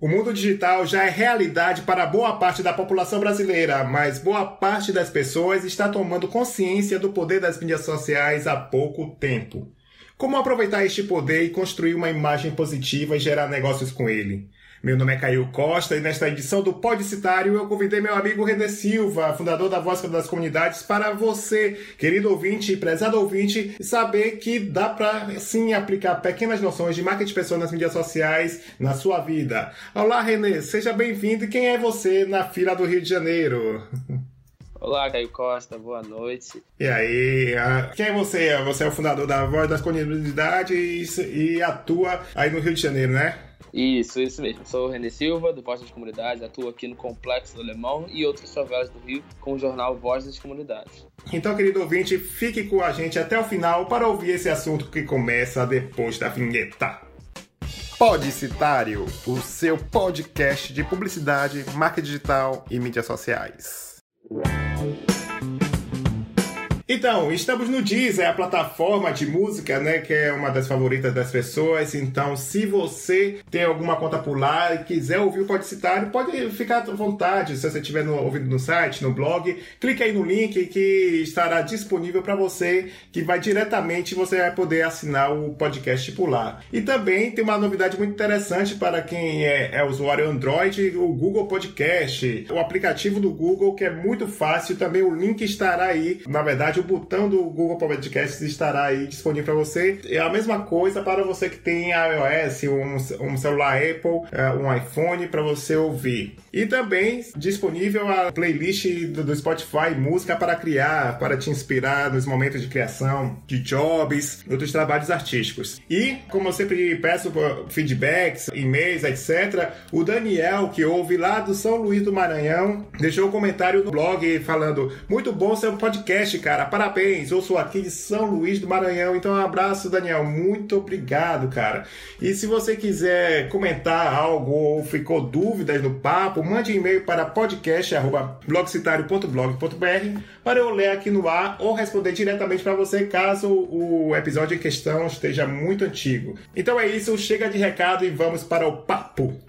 O mundo digital já é realidade para boa parte da população brasileira, mas boa parte das pessoas está tomando consciência do poder das mídias sociais há pouco tempo. Como aproveitar este poder e construir uma imagem positiva e gerar negócios com ele? Meu nome é Caio Costa e nesta edição do Podcitário eu convidei meu amigo René Silva, fundador da Voz das Comunidades, para você, querido ouvinte e prezado ouvinte, saber que dá para sim aplicar pequenas noções de marketing pessoal nas mídias sociais na sua vida. Olá, René, seja bem-vindo. E quem é você na fila do Rio de Janeiro? Olá, Caio Costa, boa noite. E aí, quem é você? Você é o fundador da Voz das Comunidades e atua aí no Rio de Janeiro, né? Isso, isso mesmo. Sou o René Silva, do Voz das Comunidades, atuo aqui no Complexo do Alemão e outras favelas do Rio com o jornal Voz das Comunidades. Então, querido ouvinte, fique com a gente até o final para ouvir esse assunto que começa depois da vinheta. Podcitário, o seu podcast de publicidade, marca digital e mídias sociais. Então, estamos no Deezer, a plataforma de música, né, que é uma das favoritas das pessoas. Então, se você tem alguma conta por lá e quiser ouvir o Podcitário, pode ficar à vontade. Se você estiver no, ouvindo no site, no blog, clique aí no link que estará disponível para você, que vai diretamente, você vai poder assinar o podcast por lá. E também tem uma novidade muito interessante para quem é, é usuário Android, o Google Podcast, o aplicativo do Google, que é muito fácil. Também o link estará aí, na verdade, o botão do Google Podcasts estará aí disponível para você. É a mesma coisa para você que tem iOS, um, um celular Apple, é, um iPhone para você ouvir. E também disponível a playlist do, do Spotify, música para criar, para te inspirar nos momentos de criação, de jobs, outros trabalhos artísticos. E, como eu sempre peço feedbacks, e-mails, etc., o Daniel, que ouve lá do São Luís do Maranhão, deixou um comentário no blog falando: Muito bom seu podcast, cara parabéns, eu sou aqui de São Luís do Maranhão. Então, um abraço, Daniel. Muito obrigado, cara. E se você quiser comentar algo ou ficou dúvidas no papo, mande um e-mail para podcast.blogcitario.blog.br para eu ler aqui no ar ou responder diretamente para você caso o episódio em questão esteja muito antigo. Então é isso, chega de recado e vamos para o papo.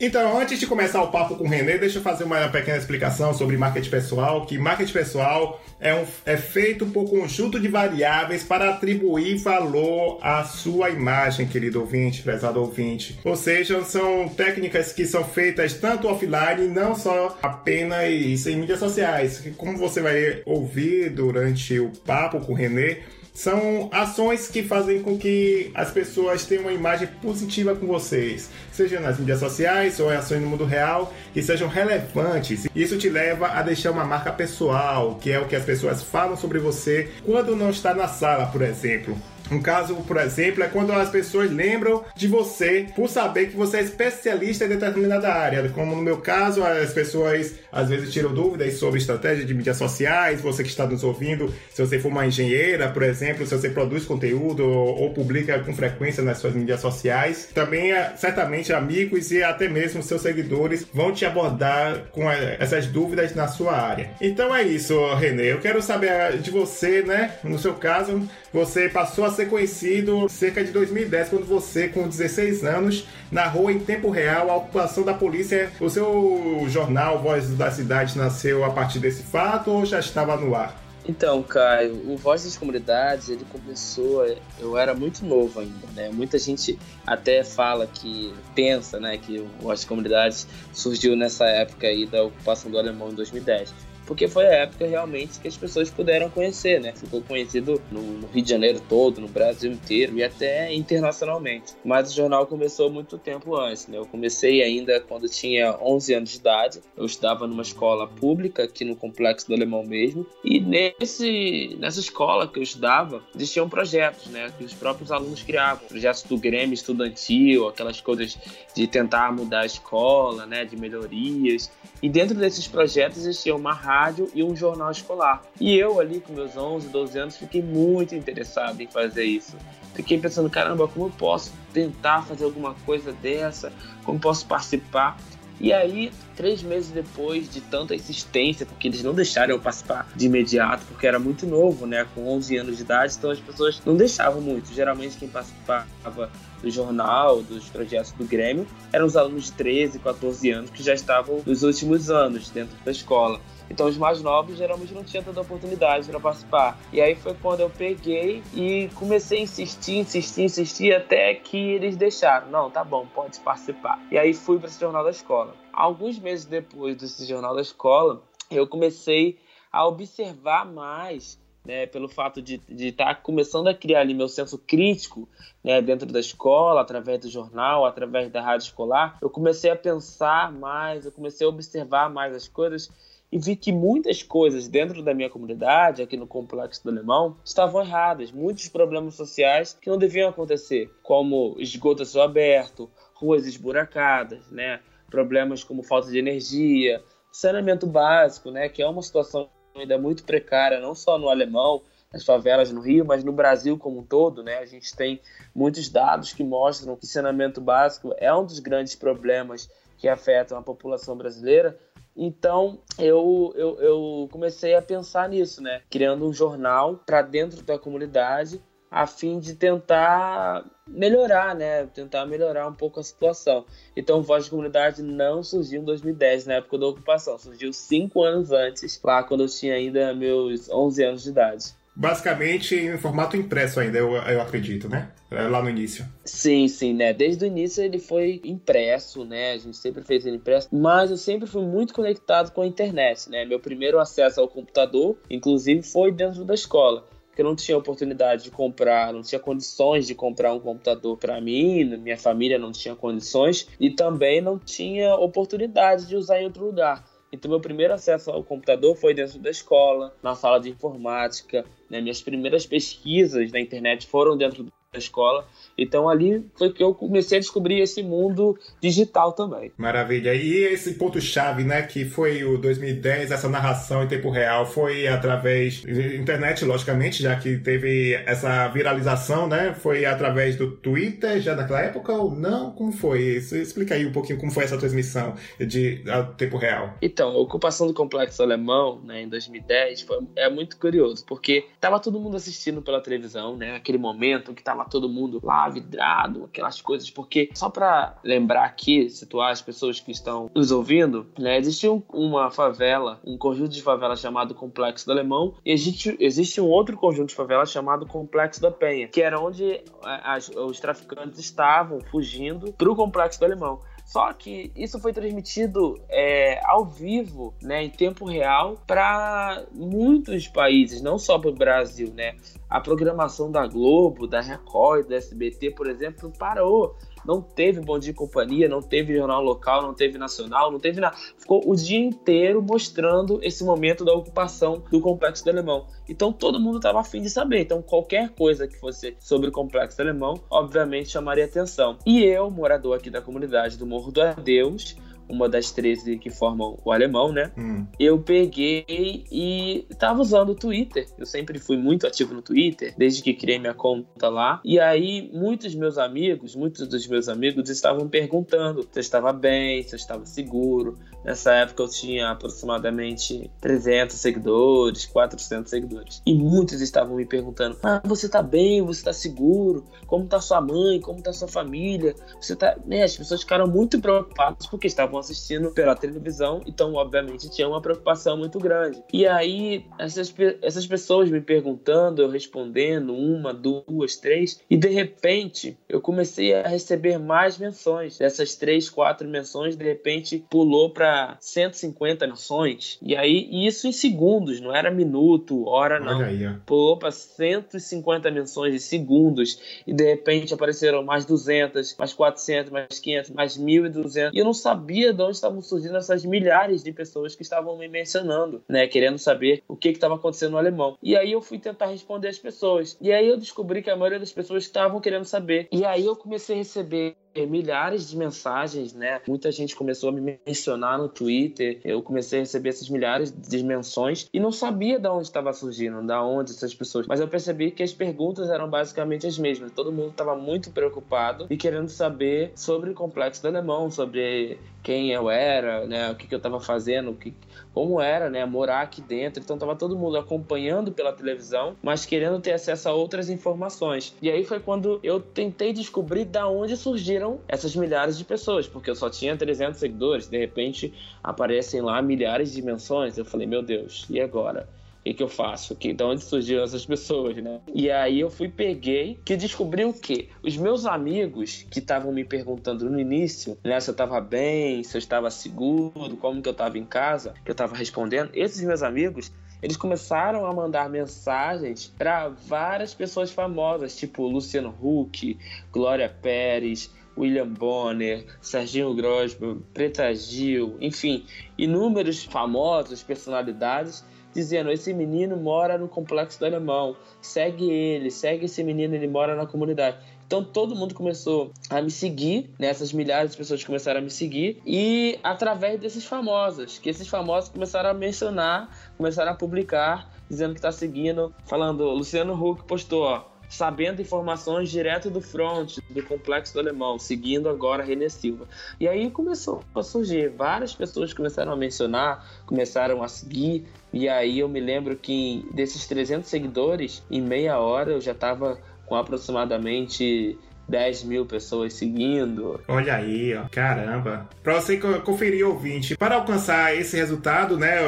Então, antes de começar o papo com o René, deixa eu fazer uma pequena explicação sobre marketing pessoal, que marketing pessoal é, um, é feito por conjunto de variáveis para atribuir valor à sua imagem, querido ouvinte, prezado ouvinte. Ou seja, são técnicas que são feitas tanto offline, não só apenas em mídias sociais. Como você vai ouvir durante o papo com o René, são ações que fazem com que as pessoas tenham uma imagem positiva com vocês, seja nas mídias sociais ou em ações no mundo real, que sejam relevantes. Isso te leva a deixar uma marca pessoal, que é o que as pessoas falam sobre você quando não está na sala, por exemplo. Um caso, por exemplo, é quando as pessoas lembram de você por saber que você é especialista em determinada área. Como no meu caso, as pessoas às vezes tiram dúvidas sobre estratégia de mídias sociais. Você que está nos ouvindo, se você for uma engenheira, por exemplo, se você produz conteúdo ou, publica com frequência nas suas mídias sociais, também é, certamente amigos e até mesmo seus seguidores vão te abordar com essas dúvidas na sua área. Então é isso, Renê. Eu quero saber de você, né? No seu caso, você passou a ser conhecido cerca de 2010, quando você, com 16 anos, narrou em tempo real a ocupação da polícia. O seu jornal Voz da Cidade nasceu a partir desse fato ou já estava no ar? Então, Caio, o Voz das Comunidades, ele começou, eu era muito novo ainda, né? Muita gente até fala que, pensa, né, que o Voz das Comunidades surgiu nessa época aí da ocupação do alemão em 2010 porque foi a época realmente que as pessoas puderam conhecer, né? Ficou conhecido no, no, Rio de Janeiro todo, no Brasil inteiro e até internacionalmente. Mas o jornal começou muito tempo antes, né? Eu comecei ainda quando tinha 11 anos de idade. Eu estudava numa escola pública aqui no Complexo do Alemão mesmo. E nesse, nessa escola que eu estudava, existiam projetos, né? Que os próprios alunos criavam. Projetos do Grêmio Estudantil, aquelas coisas de tentar mudar a escola, né? De melhorias. E dentro desses projetos existia uma rádio rádio e um jornal escolar. E eu ali com meus 11, 12 anos fiquei muito interessado em fazer isso. Fiquei pensando, caramba, como eu posso tentar fazer alguma coisa dessa? Como posso participar? E aí, três meses depois de tanta insistência, porque eles não deixaram eu participar de imediato, porque era muito novo, né? Com 11 anos de idade, então as pessoas não deixavam muito. Geralmente quem participava do jornal, dos projetos do Grêmio, eram os alunos de 13, 14 anos que já estavam nos últimos anos dentro da escola. Então os mais novos geralmente não tinham tanta oportunidade para participar. E aí foi quando eu peguei e comecei a insistir, insistir, insistir até que eles deixaram. Não, tá bom, pode participar. E aí fui para esse jornal da escola. Alguns meses depois desse jornal da escola, eu comecei a observar mais né, pelo fato de estar tá começando a criar ali meu senso crítico né, dentro da escola, através do jornal, através da rádio escolar, eu comecei a pensar mais, eu comecei a observar mais as coisas e vi que muitas coisas dentro da minha comunidade, aqui no Complexo do Alemão, estavam erradas. Muitos problemas sociais que não deviam acontecer, como esgoto a céu aberto, ruas esburacadas, né? problemas como falta de energia, saneamento básico, né? que é uma situação ainda muito precária, não só no Alemão, nas favelas no Rio, mas no Brasil como um todo, né? A gente tem muitos dados que mostram que saneamento básico é um dos grandes problemas que afetam a população brasileira, então eu, eu, eu comecei a pensar nisso, né? Criando um jornal para dentro da comunidade a fim de tentar melhorar, né? Tentar melhorar um pouco a situação. Então, Voz de Comunidade não surgiu em 2010, na época da ocupação. Surgiu cinco anos antes, lá quando eu tinha ainda meus 11 anos de idade basicamente em formato impresso ainda, eu, eu acredito, né? É, lá no início. Sim, sim, né? Desde o início ele foi impresso, né? A gente sempre fez ele impresso, mas eu sempre fui muito conectado com a internet, né? Meu primeiro acesso ao computador, inclusive, foi dentro da escola. Porque eu não tinha oportunidade de comprar, não tinha condições de comprar um computador para mim, minha família não tinha condições e também não tinha oportunidade de usar em outro lugar. Então, meu primeiro acesso ao computador foi dentro da escola, na sala de informática. Né? Minhas primeiras pesquisas na internet foram dentro escola. Então ali foi que eu comecei a descobrir esse mundo digital também. Maravilha. E esse ponto chave, né, que foi o 2010, essa narração em tempo real, foi através da internet, logicamente, já que teve essa viralização, né? Foi através do Twitter já naquela época ou não? Como foi? Isso, explica aí um pouquinho como foi essa transmissão de tempo real. Então, a ocupação do complexo alemão, né, em 2010, foi, é muito curioso, porque tava todo mundo assistindo pela televisão, né? Aquele momento que tava todo mundo lá vidrado, aquelas coisas, porque só para lembrar aqui, situar as pessoas que estão nos ouvindo, né, existe um, uma favela, um conjunto de favelas chamado Complexo do Alemão, e existe, existe um outro conjunto de favelas chamado Complexo da Penha, que era onde é, as, os traficantes estavam fugindo para o Complexo do Alemão. Só que isso foi transmitido é, ao vivo, né, em tempo real, para muitos países, não só para o Brasil, né? A programação da Globo, da Record, da SBT, por exemplo, parou não teve Bom Dia e Companhia, não teve jornal local, não teve nacional, não teve nada. Ficou o dia inteiro mostrando esse momento da ocupação do Complexo do Alemão. Então todo mundo estava afim de saber. Então qualquer coisa que fosse sobre o Complexo do Alemão, obviamente chamaria atenção. E eu, morador aqui da comunidade do Morro do Adeus, uma das 13 que formam o alemão, né? Hum. Eu peguei e tava usando o Twitter. Eu sempre fui muito ativo no Twitter, desde que criei minha conta lá. E aí, muitos meus amigos, muitos dos meus amigos estavam perguntando se eu estava bem, se eu estava seguro. Nessa época eu tinha aproximadamente 300 seguidores, 400 seguidores. E muitos estavam me perguntando: "Ah, você tá bem? Você tá seguro? Como tá sua mãe? Como tá sua família?" Você tá, né, as pessoas ficaram muito preocupadas porque estavam assistindo pela televisão, então, obviamente, tinha uma preocupação muito grande. E aí, essas, essas pessoas me perguntando, eu respondendo, uma, duas, três, e de repente eu comecei a receber mais menções. Dessas três, quatro menções, de repente pulou para 150 menções. E aí, isso em segundos, não era minuto, hora, não. Aí, pulou para 150 menções em segundos, e de repente apareceram mais 200, mais 400, mais 500, mais 1.200. E eu não sabia sabia de onde estavam surgindo essas milhares de pessoas que estavam me mencionando, né? Querendo saber o que estava acontecendo no alemão. E aí eu fui tentar responder as pessoas. E aí eu descobri que a maioria das pessoas estavam querendo saber. E aí eu comecei a receber milhares de mensagens, né? Muita gente começou a me mencionar no Twitter, eu comecei a receber essas milhares de menções e não sabia de onde estava surgindo, da onde essas pessoas. Mas eu percebi que as perguntas eram basicamente as mesmas. Todo mundo estava muito preocupado e querendo saber sobre o complexo do alemão, sobre quem eu era, né, o que, que eu estava fazendo, o que, como era, né, morar aqui dentro. Então tava todo mundo acompanhando pela televisão, mas querendo ter acesso a outras informações. E aí foi quando eu tentei descobrir da onde surgiram essas milhares de pessoas, porque eu só tinha 300 seguidores, de repente aparecem lá milhares de menções. Eu falei, meu Deus, e agora? que, que eu faço? Que, de onde surgiram essas pessoas, né? E aí eu fui, peguei, que descobri o quê? Os meus amigos que estavam me perguntando no início, né, se eu estava bem, se eu estava seguro, como que eu estava em casa, que eu estava respondendo, esses meus amigos, eles começaram a mandar mensagens para várias pessoas famosas, tipo Luciano Huck, Glória Pérez, William Bonner, Serginho Grosman, Preta Gil, enfim, inúmeros famosos, personalidades dizendo: esse menino mora no complexo do alemão, segue ele, segue esse menino, ele mora na comunidade. Então todo mundo começou a me seguir, né? essas milhares de pessoas começaram a me seguir, e através desses famosos, que esses famosos começaram a mencionar, começaram a publicar, dizendo que está seguindo, falando: Luciano Huck postou, ó sabendo informações direto do front, do complexo do alemão, seguindo agora René Silva. E aí começou a surgir, várias pessoas começaram a mencionar, começaram a seguir, e aí eu me lembro que desses 300 seguidores, em meia hora eu já estava com aproximadamente 10 mil pessoas seguindo. Olha aí, ó, caramba. Para você conferir, ouvinte, para alcançar esse resultado, né,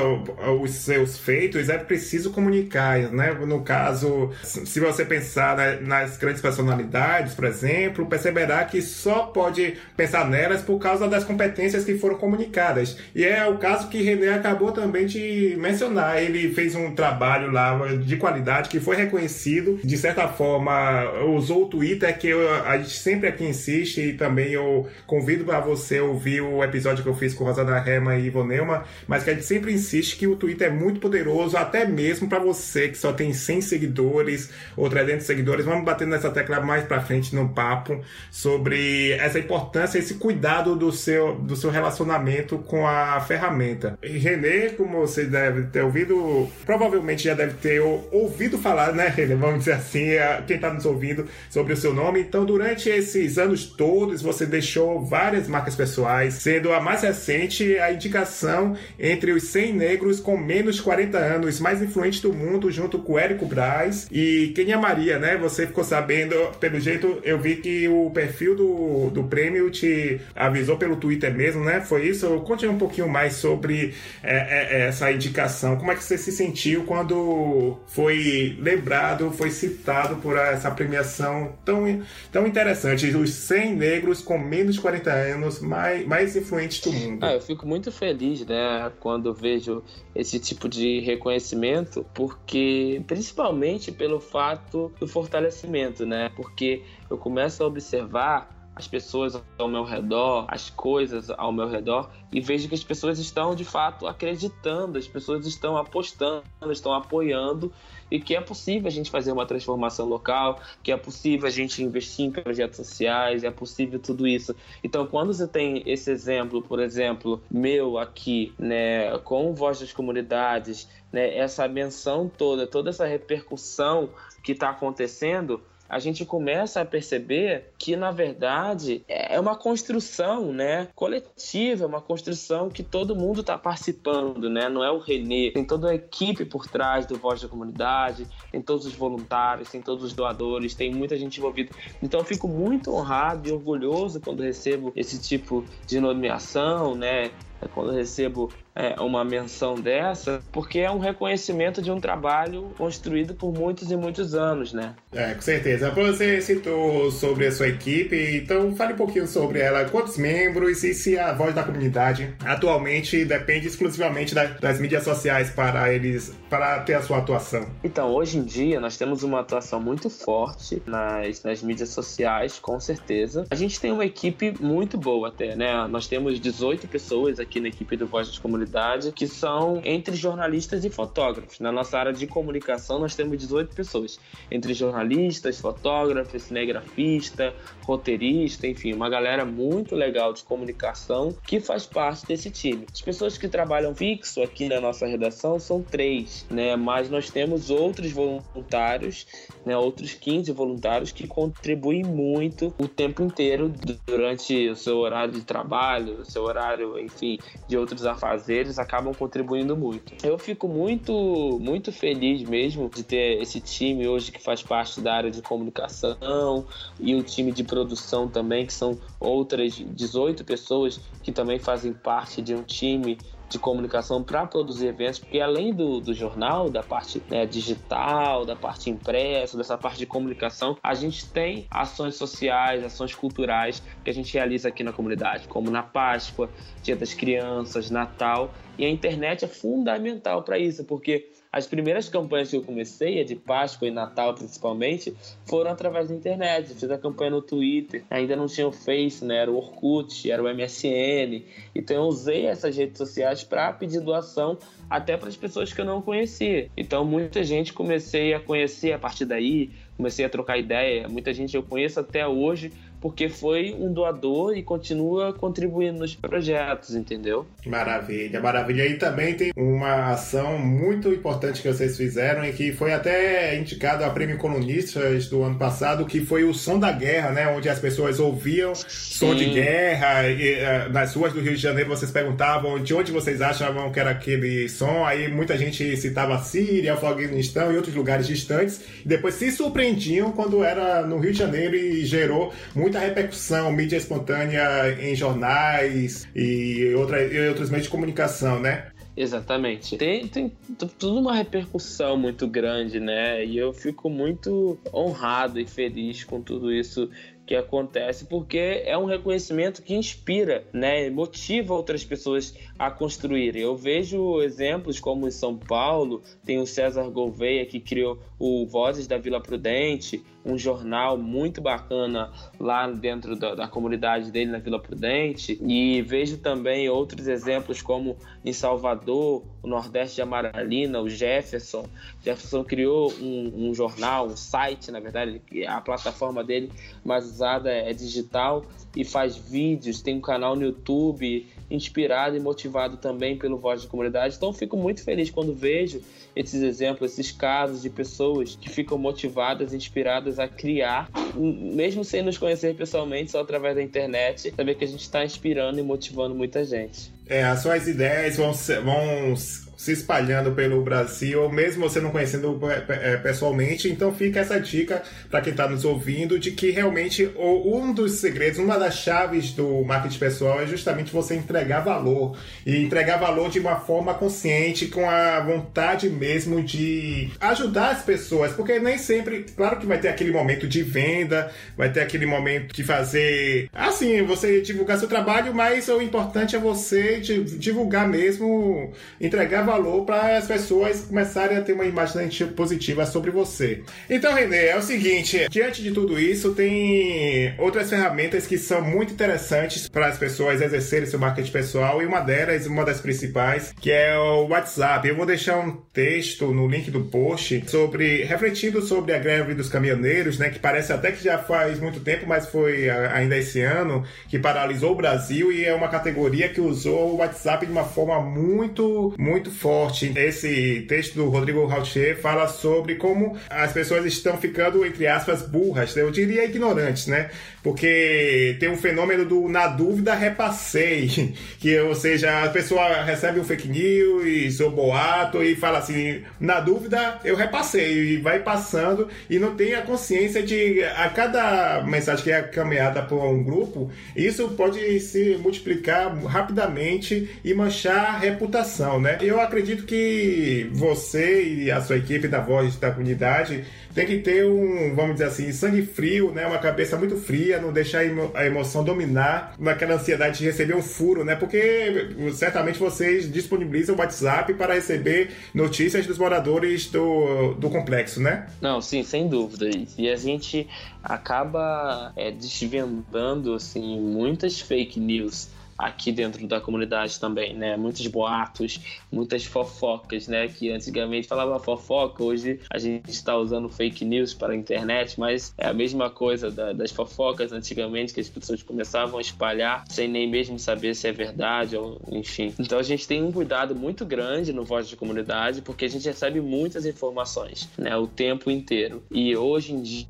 os seus feitos, é preciso comunicar, né? No caso, se você pensar nas grandes personalidades, por exemplo, perceberá que só pode pensar nelas por causa das competências que foram comunicadas. E é o caso que René acabou também de mencionar. Ele fez um trabalho lá de qualidade que foi reconhecido, de certa forma, usou o Twitter que eu a gente sempre aqui insiste e também eu convido para você ouvir o episódio que eu fiz com Rosana Rema e Ivo Neumann, mas que a gente sempre insiste que o Twitter é muito poderoso, até mesmo para você que só tem 100 seguidores ou 300 seguidores. Vamos bater nessa tecla mais para frente no papo sobre essa importância, esse cuidado do seu, do seu relacionamento com a ferramenta. E Renê, como você deve ter ouvido, provavelmente já deve ter ouvido falar, né, Renê? Vamos dizer assim, quem está nos ouvindo sobre o seu nome. Então, durante durante esses anos todos, você deixou várias marcas pessoais, sendo a mais recente a indicação entre os 100 negros com menos de 40 anos mais influentes do mundo, junto com Érico Braz e Kenia Maria, né? Você ficou sabendo, pelo jeito, eu vi que o perfil do, do prêmio te avisou pelo Twitter mesmo, né? Foi isso? Conte um pouquinho mais sobre é, é, é, essa indicação. Como é que você se sentiu quando foi lembrado, foi citado por essa premiação tão, tão interessante. Os 100 negros com menos de 40 anos mais, mais influentes do mundo. Ah, eu fico muito feliz, né, quando vejo esse tipo de reconhecimento, porque principalmente pelo fato do fortalecimento, né? Porque eu começo a observar as pessoas ao meu redor, as coisas ao meu redor e vejo que as pessoas estão de fato acreditando, as pessoas estão apostando, estão apoiando e que é possível a gente fazer uma transformação local, que é possível a gente investir em projetos sociais, é possível tudo isso. Então, quando você tem esse exemplo, por exemplo, meu aqui, né, com Voz das Comunidades, né, essa menção toda, toda essa repercussão que está acontecendo, a gente começa a perceber que, na verdade, é uma construção né, coletiva, é uma construção que todo mundo está participando, né? não é o Renê, tem toda a equipe por trás do Voz da Comunidade, tem todos os voluntários, tem todos os doadores, tem muita gente envolvida. Então, eu fico muito honrado e orgulhoso quando recebo esse tipo de nomeação, né? quando recebo é, uma menção dessa, porque é um reconhecimento de um trabalho construído por muitos e muitos anos, né? É, com certeza. Você citou sobre a sua equipe, então fale um pouquinho sobre ela. Quantos membros e se a voz da comunidade atualmente depende exclusivamente da, das mídias sociais para eles, para ter a sua atuação? Então, hoje em dia, nós temos uma atuação muito forte nas, nas mídias sociais, com certeza. A gente tem uma equipe muito boa até, né? Nós temos 18 pessoas aqui na equipe do Voz de Comunidade, que são entre jornalistas e fotógrafos. Na nossa área de comunicação, nós temos 18 pessoas, entre jornalistas, fotógrafos, cinegrafista, roteirista, enfim, uma galera muito legal de comunicação que faz parte desse time. As pessoas que trabalham fixo aqui na nossa redação são três, né? Mas nós temos outros voluntários, né? Outros 15 voluntários que contribuem muito o tempo inteiro durante o seu horário de trabalho, o seu horário, enfim, de outros afazeres, acabam contribuindo muito. Eu fico muito, muito feliz mesmo de ter esse time hoje que faz parte da área de comunicação e o time de produção também, que são outras 18 pessoas que também fazem parte de um time de comunicação para produzir eventos, porque além do, do jornal, da parte né, digital, da parte impressa, dessa parte de comunicação, a gente tem ações sociais, ações culturais que a gente realiza aqui na comunidade, como na Páscoa, Dia das Crianças, Natal, e a internet é fundamental para isso, porque as primeiras campanhas que eu comecei, a de Páscoa e Natal principalmente, foram através da internet. Eu fiz a campanha no Twitter, ainda não tinha o Face, né? Era o Orkut, era o MSN. Então eu usei essas redes sociais para pedir doação até para as pessoas que eu não conhecia. Então muita gente comecei a conhecer a partir daí, comecei a trocar ideia. Muita gente eu conheço até hoje porque foi um doador e continua contribuindo nos projetos, entendeu? Maravilha, maravilha. E também tem uma ação muito importante que vocês fizeram e que foi até indicado a Prêmio Colunistas do ano passado, que foi o Som da Guerra, né? Onde as pessoas ouviam Sim. som de guerra. E, uh, nas ruas do Rio de Janeiro vocês perguntavam de onde vocês achavam que era aquele som. Aí muita gente citava a Síria, Afeganistão e outros lugares distantes. E depois se surpreendiam quando era no Rio de Janeiro e gerou muito muita repercussão, mídia espontânea em jornais e, outra, e outros meios de comunicação, né? Exatamente. Tem, tem tudo uma repercussão muito grande, né? E eu fico muito honrado e feliz com tudo isso que acontece, porque é um reconhecimento que inspira, né, motiva outras pessoas a construírem. Eu vejo exemplos como em São Paulo, tem o César Gouveia que criou o Vozes da Vila Prudente, um jornal muito bacana lá dentro da, da, comunidade dele na Vila Prudente. E vejo também outros exemplos, como em Salvador, o Nordeste de Amaralina, o Jefferson. Jefferson criou um, um jornal, um site, na verdade, a plataforma dele mais usada é digital e faz vídeos, tem um canal no YouTube inspirado e motivado também pelo Voz da Comunidade. Então fico muito feliz quando vejo esses exemplos, esses casos de pessoas que ficam motivadas, inspiradas a criar, mesmo sem nos conhecer pessoalmente, só através da internet, saber que a gente está inspirando e motivando muita gente. É, as suas ideias vão, vão se espalhando pelo Brasil, mesmo você não conhecendo é, pessoalmente. Então fica essa dica para quem está nos ouvindo de que realmente um dos segredos, uma das chaves do marketing pessoal é justamente você entregar valor e entregar valor de uma forma consciente, com a vontade mesmo de ajudar as pessoas, porque nem sempre, claro que vai ter aquele momento de venda, vai ter aquele momento de fazer assim, você divulgar seu trabalho, mas o importante é você divulgar mesmo, entregar valor para as pessoas começarem a ter uma imagem positiva sobre você. Então, Renê, é o seguinte: diante de tudo isso, tem outras ferramentas que são muito interessantes para as pessoas exercerem seu marketing pessoal, e uma delas, uma das principais, que é o WhatsApp. Eu vou deixar um texto no link do post sobre refletindo sobre a greve dos caminhoneiros, né, que parece até que já faz muito tempo, mas foi ainda esse ano que paralisou o Brasil e é uma categoria que usou o WhatsApp de uma forma muito, muito forte. Esse texto do Rodrigo Rautier fala sobre como as pessoas estão ficando, entre aspas, burras, eu diria ignorantes, né? Porque tem um fenômeno do na dúvida repassei, que ou seja, a pessoa recebe um fake news ou boato e fala assim, na dúvida eu repassei e vai passando e não tem a consciência de a cada mensagem que é caminhada por um grupo, isso pode se multiplicar rapidamente e manchar a reputação, né? Eu acredito que você e a sua equipe da Voz da Comunidade tem que ter um, vamos dizer assim, sangue frio, né? Uma cabeça muito fria, não deixar a emoção dominar naquela ansiedade de receber um furo, né? Porque certamente vocês disponibilizam o WhatsApp para receber notícias dos moradores do, do complexo, né? Não, sim, sem dúvida. E a gente acaba é, desvendando, assim, muitas fake news aqui dentro da comunidade também, né? Muitos boatos, muitas fofocas, né? Que antigamente falava fofoca, hoje a gente está usando fake news para a internet, mas é a mesma coisa da, das fofocas antigamente que as pessoas começavam a espalhar sem nem mesmo saber se é verdade ou enfim. Então a gente tem um cuidado muito grande no Voz de Comunidade porque a gente recebe muitas informações, né? O tempo inteiro. E hoje em dia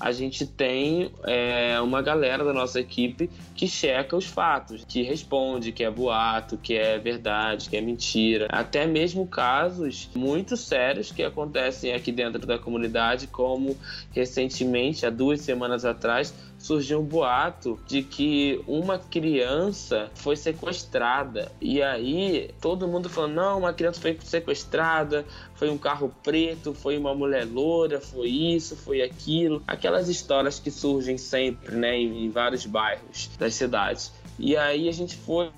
a gente tem é, uma galera da nossa equipe que checa os fatos, que responde que é boato, que é verdade, que é mentira. Até mesmo casos muito sérios que acontecem aqui dentro da comunidade, como recentemente, há duas semanas atrás, surgiu um boato de que uma criança foi sequestrada. E aí todo mundo falando: não, uma criança foi sequestrada, foi um carro preto, foi uma mulher loura, foi isso, foi aquilo. Aquelas histórias que surgem sempre, né, em, em vários bairros das cidades. E aí a gente foi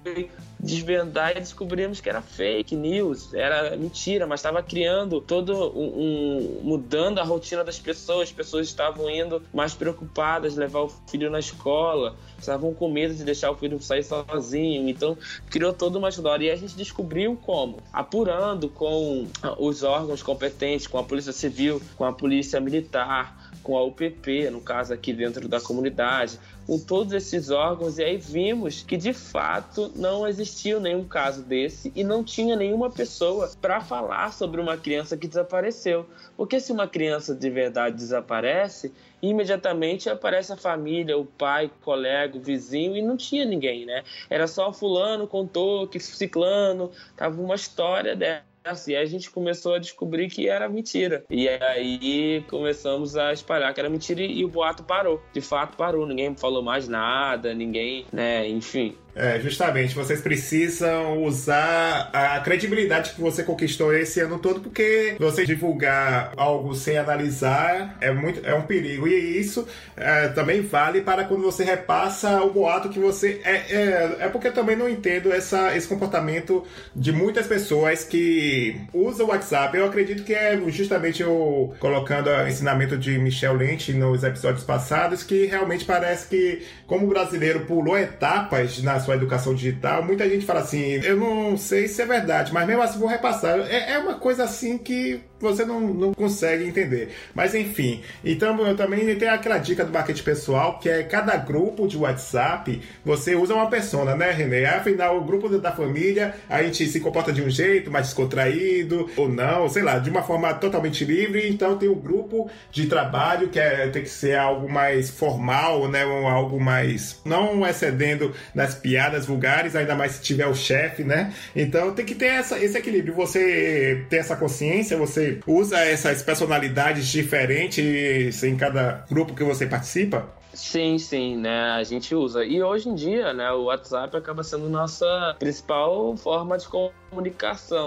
desvendar e descobrimos que era fake news, era mentira, mas estava criando todo um, um, mudando a rotina das pessoas. As pessoas estavam indo mais preocupadas, levar o filho na escola, estavam com medo de deixar o filho sair sozinho. Então criou toda uma história e a gente descobriu como, apurando com os órgãos competentes, com a polícia civil, com a polícia militar, com a UPP, no caso aqui dentro da comunidade, com todos esses órgãos, e aí vimos que de fato não existiu nenhum caso desse e não tinha nenhuma pessoa para falar sobre uma criança que desapareceu. Porque se uma criança de verdade desaparece, imediatamente aparece a família, o pai, o colega, o vizinho, e não tinha ninguém, né? Era só fulano contou que ciclano, tava uma história dela e aí a gente começou a descobrir que era mentira. E aí começamos a espalhar que era mentira e, e o boato parou. De fato parou, ninguém falou mais nada, ninguém, né, enfim. É, justamente, vocês precisam usar a credibilidade que você conquistou esse ano todo, porque você divulgar algo sem analisar é muito é um perigo. E isso é, também vale para quando você repassa o boato que você. É, é, é porque eu também não entendo essa, esse comportamento de muitas pessoas que usam o WhatsApp. Eu acredito que é justamente o colocando o ensinamento de Michel Lynch nos episódios passados, que realmente parece que, como o brasileiro pulou etapas nas sua educação digital, muita gente fala assim, eu não sei se é verdade, mas mesmo assim vou repassar. É, é uma coisa assim que você não, não consegue entender. Mas enfim, então eu também tenho aquela dica do marketing pessoal, que é cada grupo de WhatsApp, você usa uma persona, né, René? Afinal, o grupo da família, a gente se comporta de um jeito mais descontraído, ou não, sei lá, de uma forma totalmente livre. Então tem o grupo de trabalho, que é, tem que ser algo mais formal, né? Algo mais. não excedendo nas piadas vulgares, ainda mais se tiver o chefe, né? Então tem que ter essa, esse equilíbrio. Você ter essa consciência, você usa essas personalidades diferentes em cada grupo que você participa? Sim, sim, né? A gente usa. E hoje em dia, né, o WhatsApp acaba sendo nossa principal forma de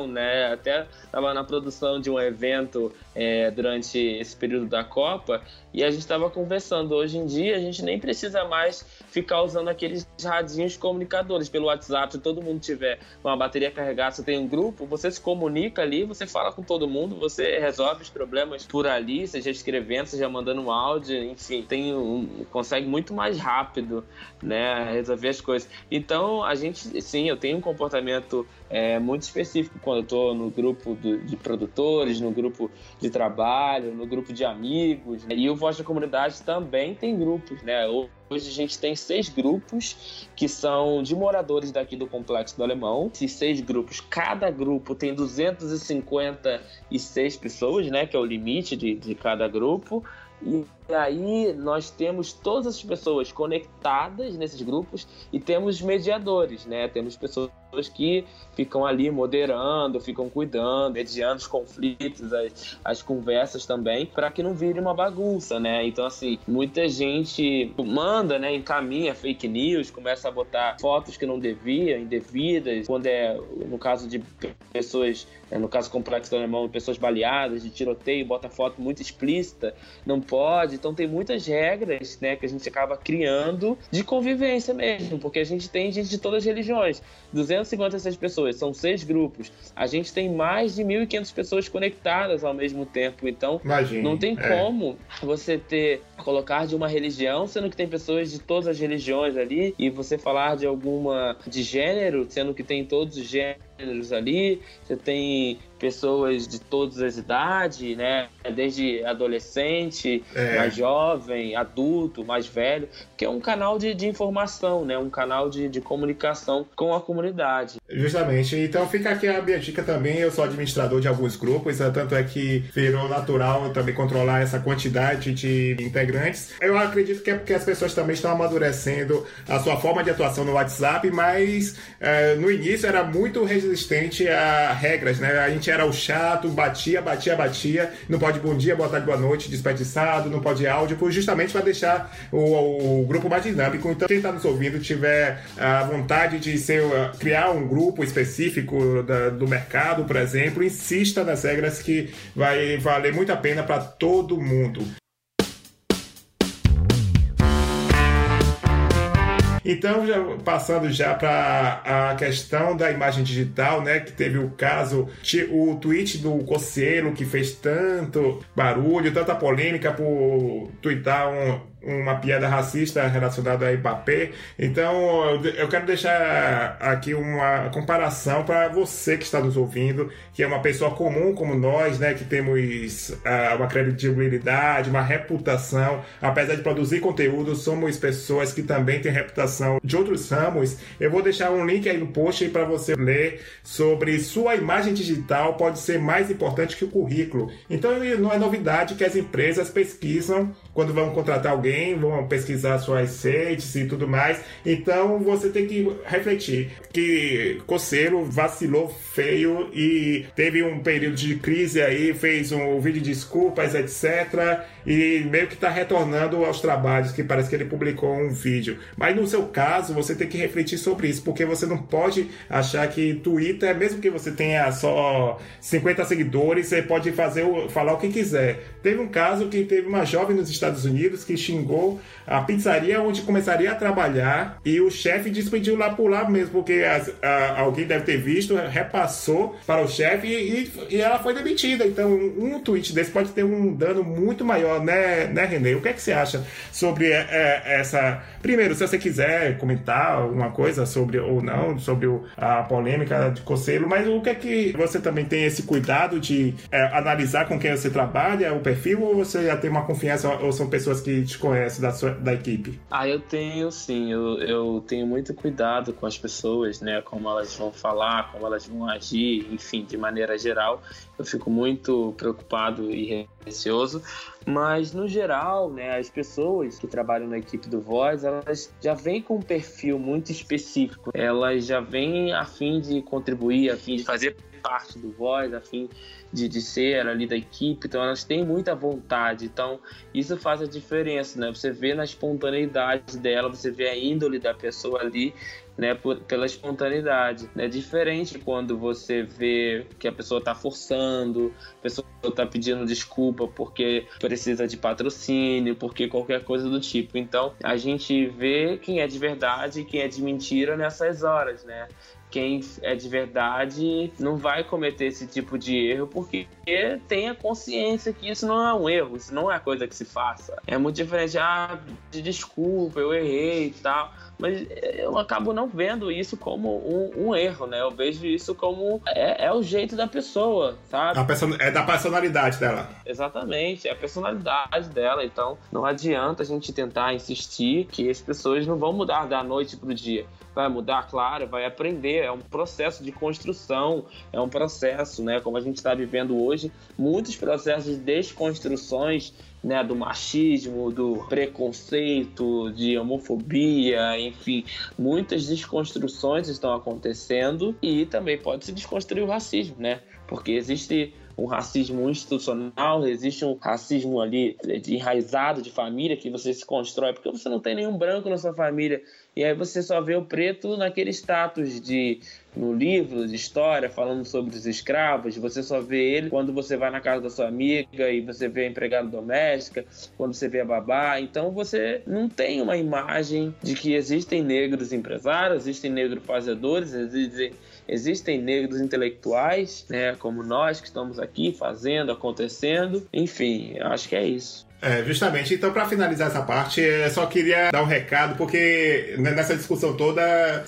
né? Até estava na produção de um evento é, durante esse período da Copa e a gente estava conversando. Hoje em dia, a gente nem precisa mais ficar usando aqueles radinhos comunicadores pelo WhatsApp. Se todo mundo tiver com a bateria carregada, você tem um grupo, você se comunica ali, você fala com todo mundo, você resolve os problemas por ali, seja escrevendo, seja mandando um áudio, enfim, tem um consegue muito mais rápido, né, resolver as coisas. Então, a gente, sim, eu tenho um comportamento é, muito específico quando eu estou no grupo do, de produtores, no grupo de trabalho, no grupo de amigos. Né? E o Voz da Comunidade também tem grupos, né? Hoje a gente tem seis grupos que são de moradores daqui do Complexo do Alemão. Esses seis grupos, cada grupo tem 256 pessoas, né? Que é o limite de, de cada grupo. E aí nós temos todas as pessoas conectadas nesses grupos e temos mediadores, né? Temos pessoas que ficam ali moderando, ficam cuidando, mediando os conflitos, as, as conversas também, para que não vire uma bagunça, né? Então, assim, muita gente manda, né, encaminha fake news, começa a botar fotos que não devia, indevidas, quando é, no caso de pessoas, é, no caso complexo do alemão, pessoas baleadas, de tiroteio, bota foto muito explícita, não pode, Então tem muitas regras, né, que a gente acaba criando de convivência mesmo, porque a gente tem gente de todas as religiões. 256 pessoas, são seis grupos. A gente tem mais de 1.500 pessoas conectadas ao mesmo tempo. Então, Imagine, não tem é. como você ter colocar de uma religião, sendo que tem pessoas de todas as religiões ali, e você falar de alguma de gênero, sendo que tem todos os gêneros ali, você tem pessoas de todas as idades, né? Desde adolescente, é. mais jovem, adulto, mais velho, que é um canal de, de informação, né? Um canal de, de comunicação com a comunidade. Justamente. Então fica aqui a minha dica também. Eu sou administrador de alguns grupos, né? tanto é que virou natural também controlar essa quantidade de integrantes. Eu acredito que é porque as pessoas também estão amadurecendo a sua forma de atuação no WhatsApp, mas é, no início era muito resistente a regras, né? A gente era o chato, batia, batia, batia. Não pode bom dia, boa tarde, boa noite, desperdiçado, não pode áudio, justamente para deixar o, o, grupo mais dinâmico. Então, quem está nos ouvindo tiver a vontade de ser, criar um grupo específico da, do mercado, por exemplo, insista nas regras que vai valer muito a pena para todo mundo. Então, já, passando já para a questão da imagem digital, né, que teve o caso, o tweet do Coceiro, que fez tanto barulho, tanta polêmica por twittar um, uma piada racista relacionada a Mbappé. Então, eu quero deixar aqui uma comparação para você que está nos ouvindo, que é uma pessoa comum como nós, né, que temos uh, uma credibilidade, uma reputação, apesar de produzir conteúdo, somos pessoas que também têm reputação de outros ramos. Eu vou deixar um link aí no post para você ler sobre sua imagem digital pode ser mais importante que o currículo. Então, não é novidade que as empresas pesquisam quando vão contratar alguém, vão pesquisar suas redes e tudo mais. Então você tem que refletir que Coceiro vacilou feio e teve um período de crise aí, fez um vídeo de desculpas, etc. E meio que está retornando aos trabalhos, que parece que ele publicou um vídeo. Mas no seu caso, você tem que refletir sobre isso, porque você não pode achar que Twitter, mesmo que você tenha só 50 seguidores, você pode fazer falar o que quiser. Teve um caso que teve uma jovem nos Estados Unidos que xingou a pizzaria onde começaria a trabalhar e o chefe despediu lá por lá mesmo, porque as, a, alguém deve ter visto, repassou para o chefe e, e, ela foi demitida. Então, um tweet desse pode ter um dano muito maior, né, né Renê? O que é que você acha sobre é, essa. Primeiro, se você quiser comentar alguma coisa sobre ou não, sobre o, a polêmica de Conselho, mas o que é que você também tem esse cuidado de é, analisar com quem você trabalha, o perfil, ou você já tem uma confiança, ou são pessoas que te conhecem da, sua, da equipe? Ah, eu tenho sim. Eu, eu tenho muito cuidado com as pessoas, né? Como elas vão falar, como elas vão agir, enfim, de maneira geral. Eu fico muito preocupado e receoso. Mas, no geral, né, as pessoas que trabalham na equipe do Voz, elas já vêm com um perfil muito específico. Elas já vêm a fim de contribuir, a fim de fazer parte do Voz, a fim de, de ser ali da equipe, então elas têm muita vontade. Então isso faz a diferença, né? Você vê na espontaneidade dela, você vê a índole da pessoa ali, né? Por, pela espontaneidade. É diferente quando você vê que a pessoa está forçando, a pessoa está pedindo desculpa porque precisa de patrocínio, porque qualquer coisa do tipo. Então a gente vê quem é de verdade e quem é de mentira nessas horas, né? Quem é de verdade não vai cometer esse tipo de erro porque tem a consciência que isso não é um erro, isso não é coisa que se faça. É muito diferente, ah, de desculpa, eu errei e tal. Mas eu acabo não vendo isso como um, um erro, né? Eu vejo isso como é, é, o jeito da pessoa, sabe? É da personalidade dela. Exatamente, é a personalidade dela. Então não adianta a gente tentar insistir que as pessoas não vão mudar da noite pro dia vai mudar, claro, vai aprender, é um processo de construção, é um processo, né, como a gente está vivendo hoje, muitos processos de desconstruções né, do machismo, do preconceito, de homofobia, enfim, muitas desconstruções estão acontecendo e também pode se desconstruir o racismo, né? Porque existe um racismo institucional, existe um racismo ali de enraizado de família que você se constrói, porque você não tem nenhum branco na sua família, e aí você só vê o preto naquele status de no livro de história falando sobre os escravos, você só vê ele quando você vai na casa da sua amiga e você vê a empregada doméstica, quando você vê a babá. Então você não tem uma imagem de que existem negros empresários, existem negros fazedores, existem existem negros intelectuais, né, como nós que estamos aqui fazendo, acontecendo. Enfim, acho que é isso. É, justamente. Então, para finalizar essa parte, eu só queria dar um recado, porque nessa discussão toda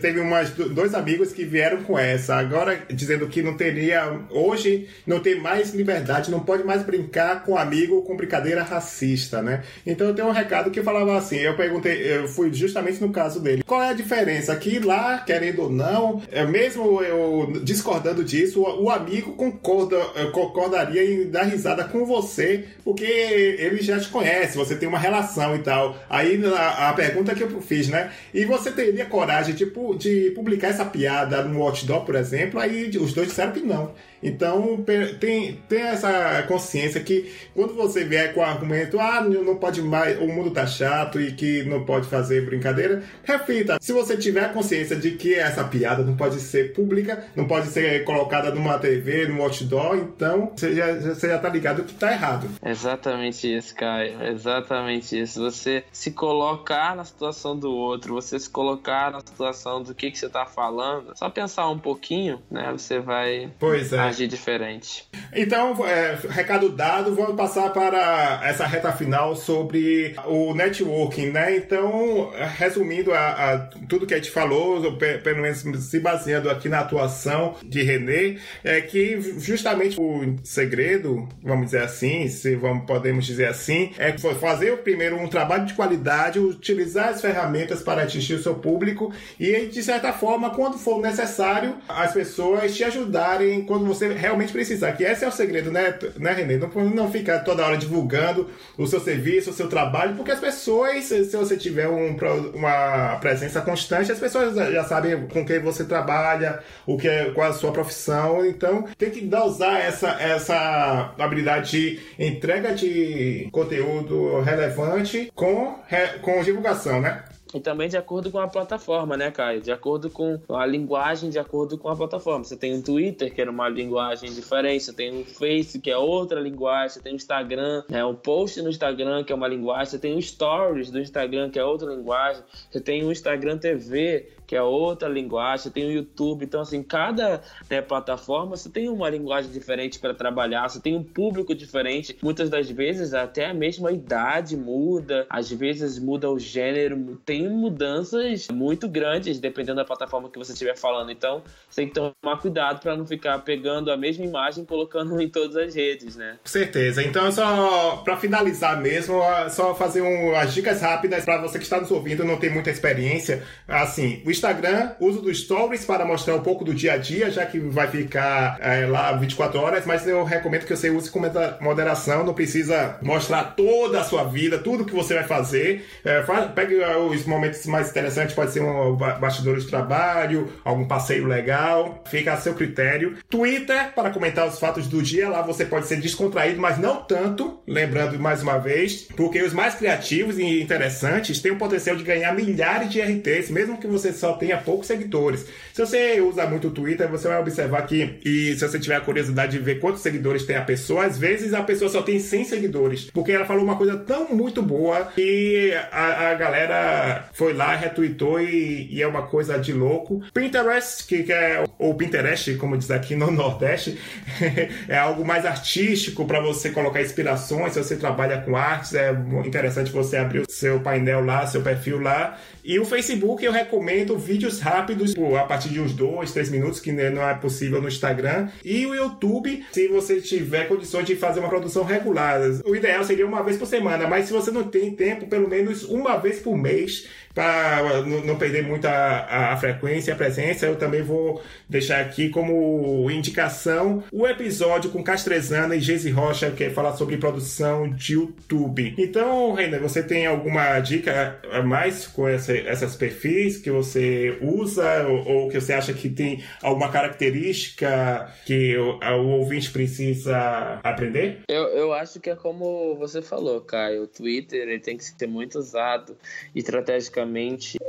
teve umas, dois amigos que vieram com essa, agora dizendo que não teria, hoje, não tem mais liberdade, não pode mais brincar com amigo com brincadeira racista, né? Então, eu tenho um recado que falava assim: eu perguntei, eu fui justamente no caso dele, qual é a diferença? Aqui lá, querendo ou não, é, mesmo eu discordando disso, o, amigo concorda, concordaria em dar risada com você, porque ele já te conhece, você tem uma relação e tal. Aí a, a, pergunta que eu fiz, né? E você teria coragem de, de publicar essa piada no Watchdog, por exemplo? Aí os dois disseram que não. Então, tem, tem essa consciência que quando você vier com o argumento, ah, não pode mais, o mundo tá chato e que não pode fazer brincadeira, reflita. Se você tiver a consciência de que essa piada não pode ser pública, não pode ser colocada numa TV, no outdoor, então você já, você já tá ligado que tá errado. Exatamente isso, Caio. Exatamente isso. Você se colocar na situação do outro, você se colocar na situação do que, que você tá falando, só pensar um pouquinho, né? Você vai. É agir diferente. Então, é, recado dado, vamos passar para essa reta final sobre o networking, né? Então, resumindo a, a tudo que a gente falou, pelo menos se baseando aqui na atuação de René, é que justamente o segredo, vamos dizer assim, se vamos, podemos dizer assim, é fazer primeiro um trabalho de qualidade, utilizar as ferramentas para atingir o seu público e, de certa forma, quando for necessário, as pessoas te ajudarem quando você realmente precisar. Que esse é o segredo, né, né Renê? Não, não ficar toda hora divulgando o seu serviço, o seu trabalho, porque as pessoas, se você tiver um, uma presença constante, as pessoas já sabem com quem você trabalha, o que é, qual é a sua profissão. Então, tem que usar essa, essa habilidade de entrega de conteúdo relevante com, com divulgação, né? E também de acordo com a plataforma, né, Caio? De acordo com a linguagem, de acordo com a plataforma. Você tem o Twitter, que era uma linguagem diferente, você tem o Face, que é outra linguagem, você tem o Instagram, né, o post no Instagram, que é uma linguagem, você tem o Stories do Instagram, que é outra linguagem, você tem o Instagram TV, que é outra linguagem, tem o YouTube, então assim, cada né, plataforma você tem uma linguagem diferente para trabalhar, você tem um público diferente, muitas das vezes até a mesma idade muda, às vezes muda o gênero, tem mudanças muito grandes dependendo da plataforma que você estiver falando, então você tem que tomar cuidado para não ficar pegando a mesma imagem e colocando em todas as redes, né? Com certeza, então só para finalizar mesmo, só fazer um, as dicas rápidas para você que está nos ouvindo não tem muita experiência, assim, o Instagram, uso do Stories para mostrar um pouco do dia a dia, já que vai ficar é, lá 24 horas, mas eu recomendo que você use com moderação, não precisa mostrar toda a sua vida, tudo que você vai fazer. É, faz, pegue os momentos mais interessantes, pode ser um bastidor de trabalho, algum passeio legal, fica a seu critério. Twitter, para comentar os fatos do dia, lá você pode ser descontraído, mas não tanto, lembrando mais uma vez, porque os mais criativos e interessantes têm o potencial de ganhar milhares de RTs, mesmo que você só tenha poucos seguidores. Se você usa muito o Twitter, você vai observar que, e se você tiver a curiosidade de ver quantos seguidores tem a pessoa, às vezes a pessoa só tem 100 seguidores, porque ela falou uma coisa tão muito boa que a, a galera foi lá, retweetou e, e, é uma coisa de louco. Pinterest, que, que é, ou Pinterest, como diz aqui no Nordeste, é algo mais artístico para você colocar inspirações. Se você trabalha com artes, é interessante você abrir o seu painel lá, seu perfil lá e o Facebook eu recomendo vídeos rápidos, a partir de uns 2, 3 minutos, que não é possível no Instagram. E o YouTube, se você tiver condições de fazer uma produção regular. O ideal seria uma vez por semana, mas se você não tem tempo, pelo menos uma vez por mês para não perder muito a, a, frequência e a presença, eu também vou deixar aqui como indicação o episódio com Castrezana e Geise Rocha, que é falar sobre produção de YouTube. Então, Reina, você tem alguma dica a mais com essa, essas perfis que você usa ou, ou, que você acha que tem alguma característica que o, o ouvinte precisa aprender? Eu, eu acho que é como você falou, Caio, o Twitter ele tem que ser muito usado e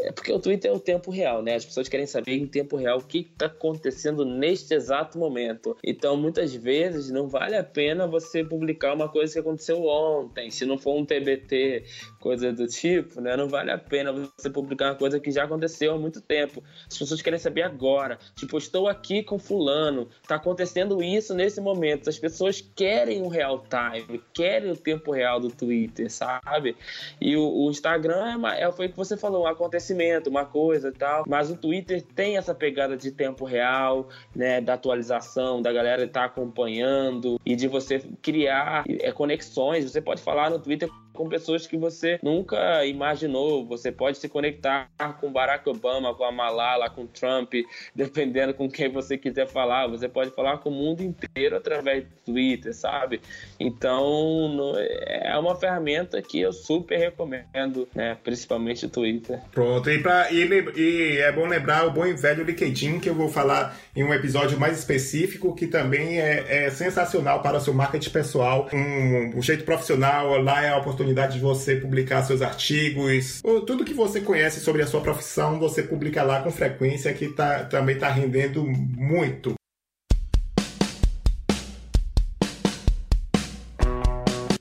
É porque o Twitter é o tempo real, né? As pessoas querem saber em tempo real o que está acontecendo neste exato momento. Então, muitas vezes, não vale a pena você publicar uma coisa que aconteceu ontem. Se não for um TBT, coisa do tipo, né? Não vale a pena você publicar uma coisa que já aconteceu há muito tempo. As pessoas querem saber agora. Tipo, estou aqui com fulano, tá acontecendo isso nesse momento. As pessoas querem o real time, querem o tempo real do Twitter, sabe? E o, o Instagram é, é, foi o que você falou, um acontecimento, uma coisa e tal. Mas o Twitter tem essa pegada de tempo real, né? Da atualização, da galera estar tá acompanhando e de você criar é, conexões. Você pode falar no Twitter com pessoas que você nunca imaginou. Você pode se conectar com Barack Obama, com a Malala, com Trump, dependendo com quem você quiser falar. Você pode falar com o mundo inteiro através do Twitter, sabe? Então é uma ferramenta que eu super recomendo, né? Principalmente o Twitter. Pronto, e, pra, e, e é bom lembrar o bom e velho LinkedIn, que eu vou falar em um episódio mais específico, que também é, é sensacional para o seu marketing pessoal. Um, um jeito profissional, lá é a oportunidade oportunidade de você publicar seus artigos, tudo que você conhece sobre a sua profissão, você publica lá com frequência, que tá, também está rendendo muito.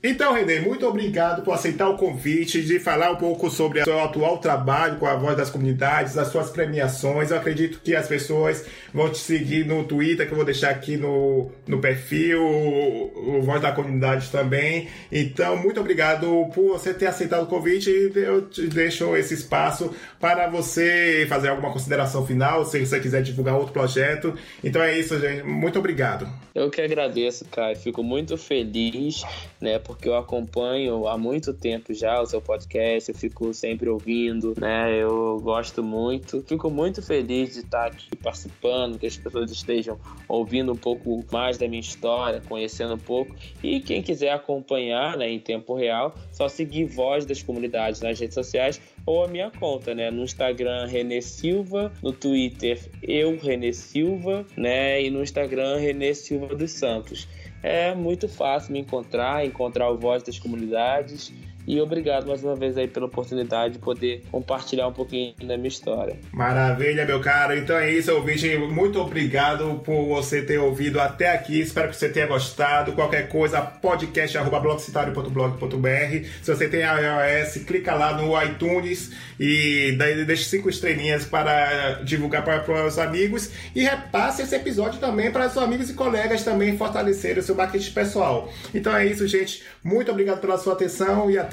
Então, Renê, muito obrigado por aceitar o convite de falar um pouco sobre o seu atual trabalho com a Voz das Comunidades, as suas premiações. Eu acredito que as pessoas vão te seguir no Twitter, que eu vou deixar aqui no, no perfil, o, o Voz da Comunidade também. Então, muito obrigado por você ter aceitado o convite e eu te deixo esse espaço para você fazer alguma consideração final, se você quiser divulgar outro projeto. Então é isso, gente. Muito obrigado. Eu que agradeço, Caio. Fico muito feliz, né? Porque eu acompanho há muito tempo já o seu podcast, eu fico sempre ouvindo, né? Eu gosto muito, fico muito feliz de estar aqui participando, que as pessoas estejam ouvindo um pouco mais da minha história, conhecendo um pouco. E quem quiser acompanhar, né, em tempo real, só seguir Voz das Comunidades nas redes sociais ou a minha conta, né? No Instagram, Renê Silva, no Twitter, eu, Renê Silva, né? E no Instagram, Renê Silva dos Santos é muito fácil me encontrar, encontrar o Voz das Comunidades e obrigado mais uma vez aí pela oportunidade de poder compartilhar um pouquinho da minha história. Maravilha, meu caro. Então é isso, ouvinte. Muito obrigado por você ter ouvido até aqui. Espero que você tenha gostado. Qualquer coisa, podcast.blogcitario.blog.br. Se você tem iOS, clica lá no iTunes e deixe cinco estrelinhas para divulgar para, para os amigos. E repasse esse episódio também para os amigos e colegas também fortalecerem o seu marketing pessoal. Então é isso, gente. Muito obrigado pela sua atenção e até